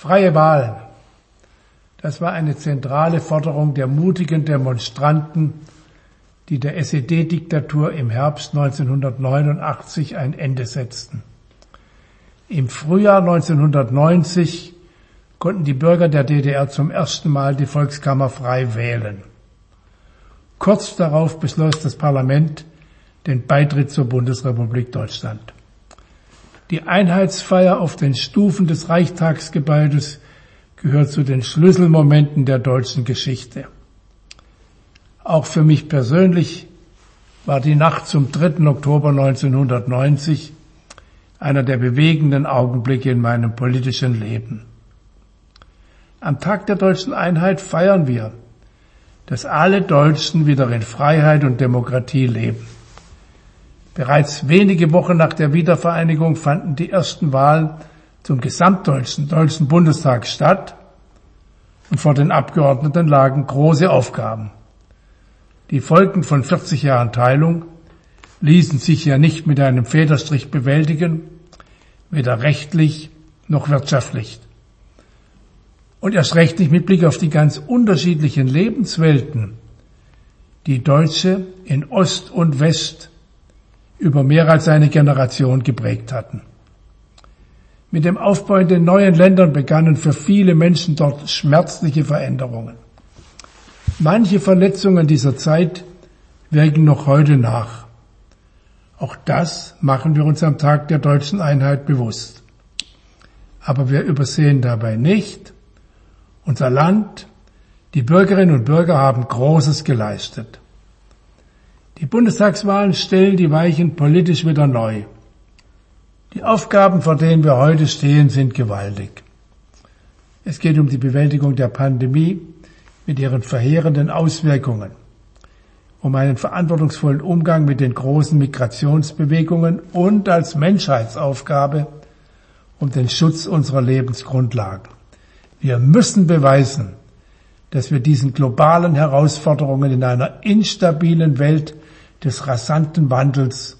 Freie Wahlen. Das war eine zentrale Forderung der mutigen Demonstranten, die der SED-Diktatur im Herbst 1989 ein Ende setzten. Im Frühjahr 1990 konnten die Bürger der DDR zum ersten Mal die Volkskammer frei wählen. Kurz darauf beschloss das Parlament den Beitritt zur Bundesrepublik Deutschland. Die Einheitsfeier auf den Stufen des Reichstagsgebäudes gehört zu den Schlüsselmomenten der deutschen Geschichte. Auch für mich persönlich war die Nacht zum 3. Oktober 1990 einer der bewegenden Augenblicke in meinem politischen Leben. Am Tag der deutschen Einheit feiern wir, dass alle Deutschen wieder in Freiheit und Demokratie leben. Bereits wenige Wochen nach der Wiedervereinigung fanden die ersten Wahlen zum gesamtdeutschen Deutschen Bundestag statt und vor den Abgeordneten lagen große Aufgaben. Die Folgen von 40 Jahren Teilung ließen sich ja nicht mit einem Federstrich bewältigen, weder rechtlich noch wirtschaftlich und erst recht nicht mit Blick auf die ganz unterschiedlichen Lebenswelten, die Deutsche in Ost und West über mehr als eine Generation geprägt hatten. Mit dem Aufbau in den neuen Ländern begannen für viele Menschen dort schmerzliche Veränderungen. Manche Verletzungen dieser Zeit wirken noch heute nach. Auch das machen wir uns am Tag der deutschen Einheit bewusst. Aber wir übersehen dabei nicht, unser Land, die Bürgerinnen und Bürger haben Großes geleistet. Die Bundestagswahlen stellen die Weichen politisch wieder neu. Die Aufgaben, vor denen wir heute stehen, sind gewaltig. Es geht um die Bewältigung der Pandemie mit ihren verheerenden Auswirkungen, um einen verantwortungsvollen Umgang mit den großen Migrationsbewegungen und als Menschheitsaufgabe um den Schutz unserer Lebensgrundlagen. Wir müssen beweisen, dass wir diesen globalen Herausforderungen in einer instabilen Welt des rasanten Wandels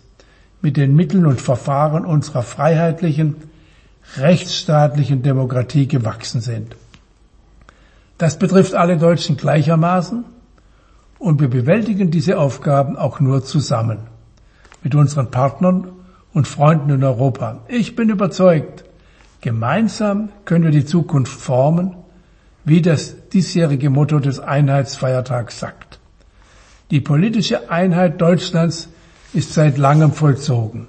mit den Mitteln und Verfahren unserer freiheitlichen, rechtsstaatlichen Demokratie gewachsen sind. Das betrifft alle Deutschen gleichermaßen und wir bewältigen diese Aufgaben auch nur zusammen mit unseren Partnern und Freunden in Europa. Ich bin überzeugt, Gemeinsam können wir die Zukunft formen, wie das diesjährige Motto des Einheitsfeiertags sagt. Die politische Einheit Deutschlands ist seit langem vollzogen.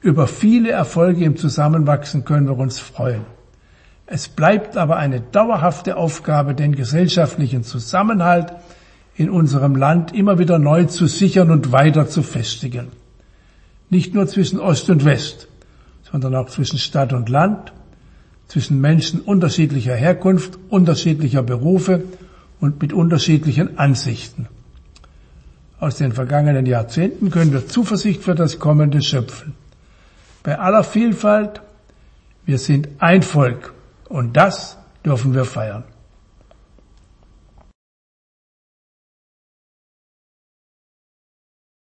Über viele Erfolge im Zusammenwachsen können wir uns freuen. Es bleibt aber eine dauerhafte Aufgabe, den gesellschaftlichen Zusammenhalt in unserem Land immer wieder neu zu sichern und weiter zu festigen. Nicht nur zwischen Ost und West, sondern auch zwischen Stadt und Land, zwischen Menschen unterschiedlicher Herkunft, unterschiedlicher Berufe und mit unterschiedlichen Ansichten. Aus den vergangenen Jahrzehnten können wir Zuversicht für das Kommende schöpfen. Bei aller Vielfalt, wir sind ein Volk und das dürfen wir feiern.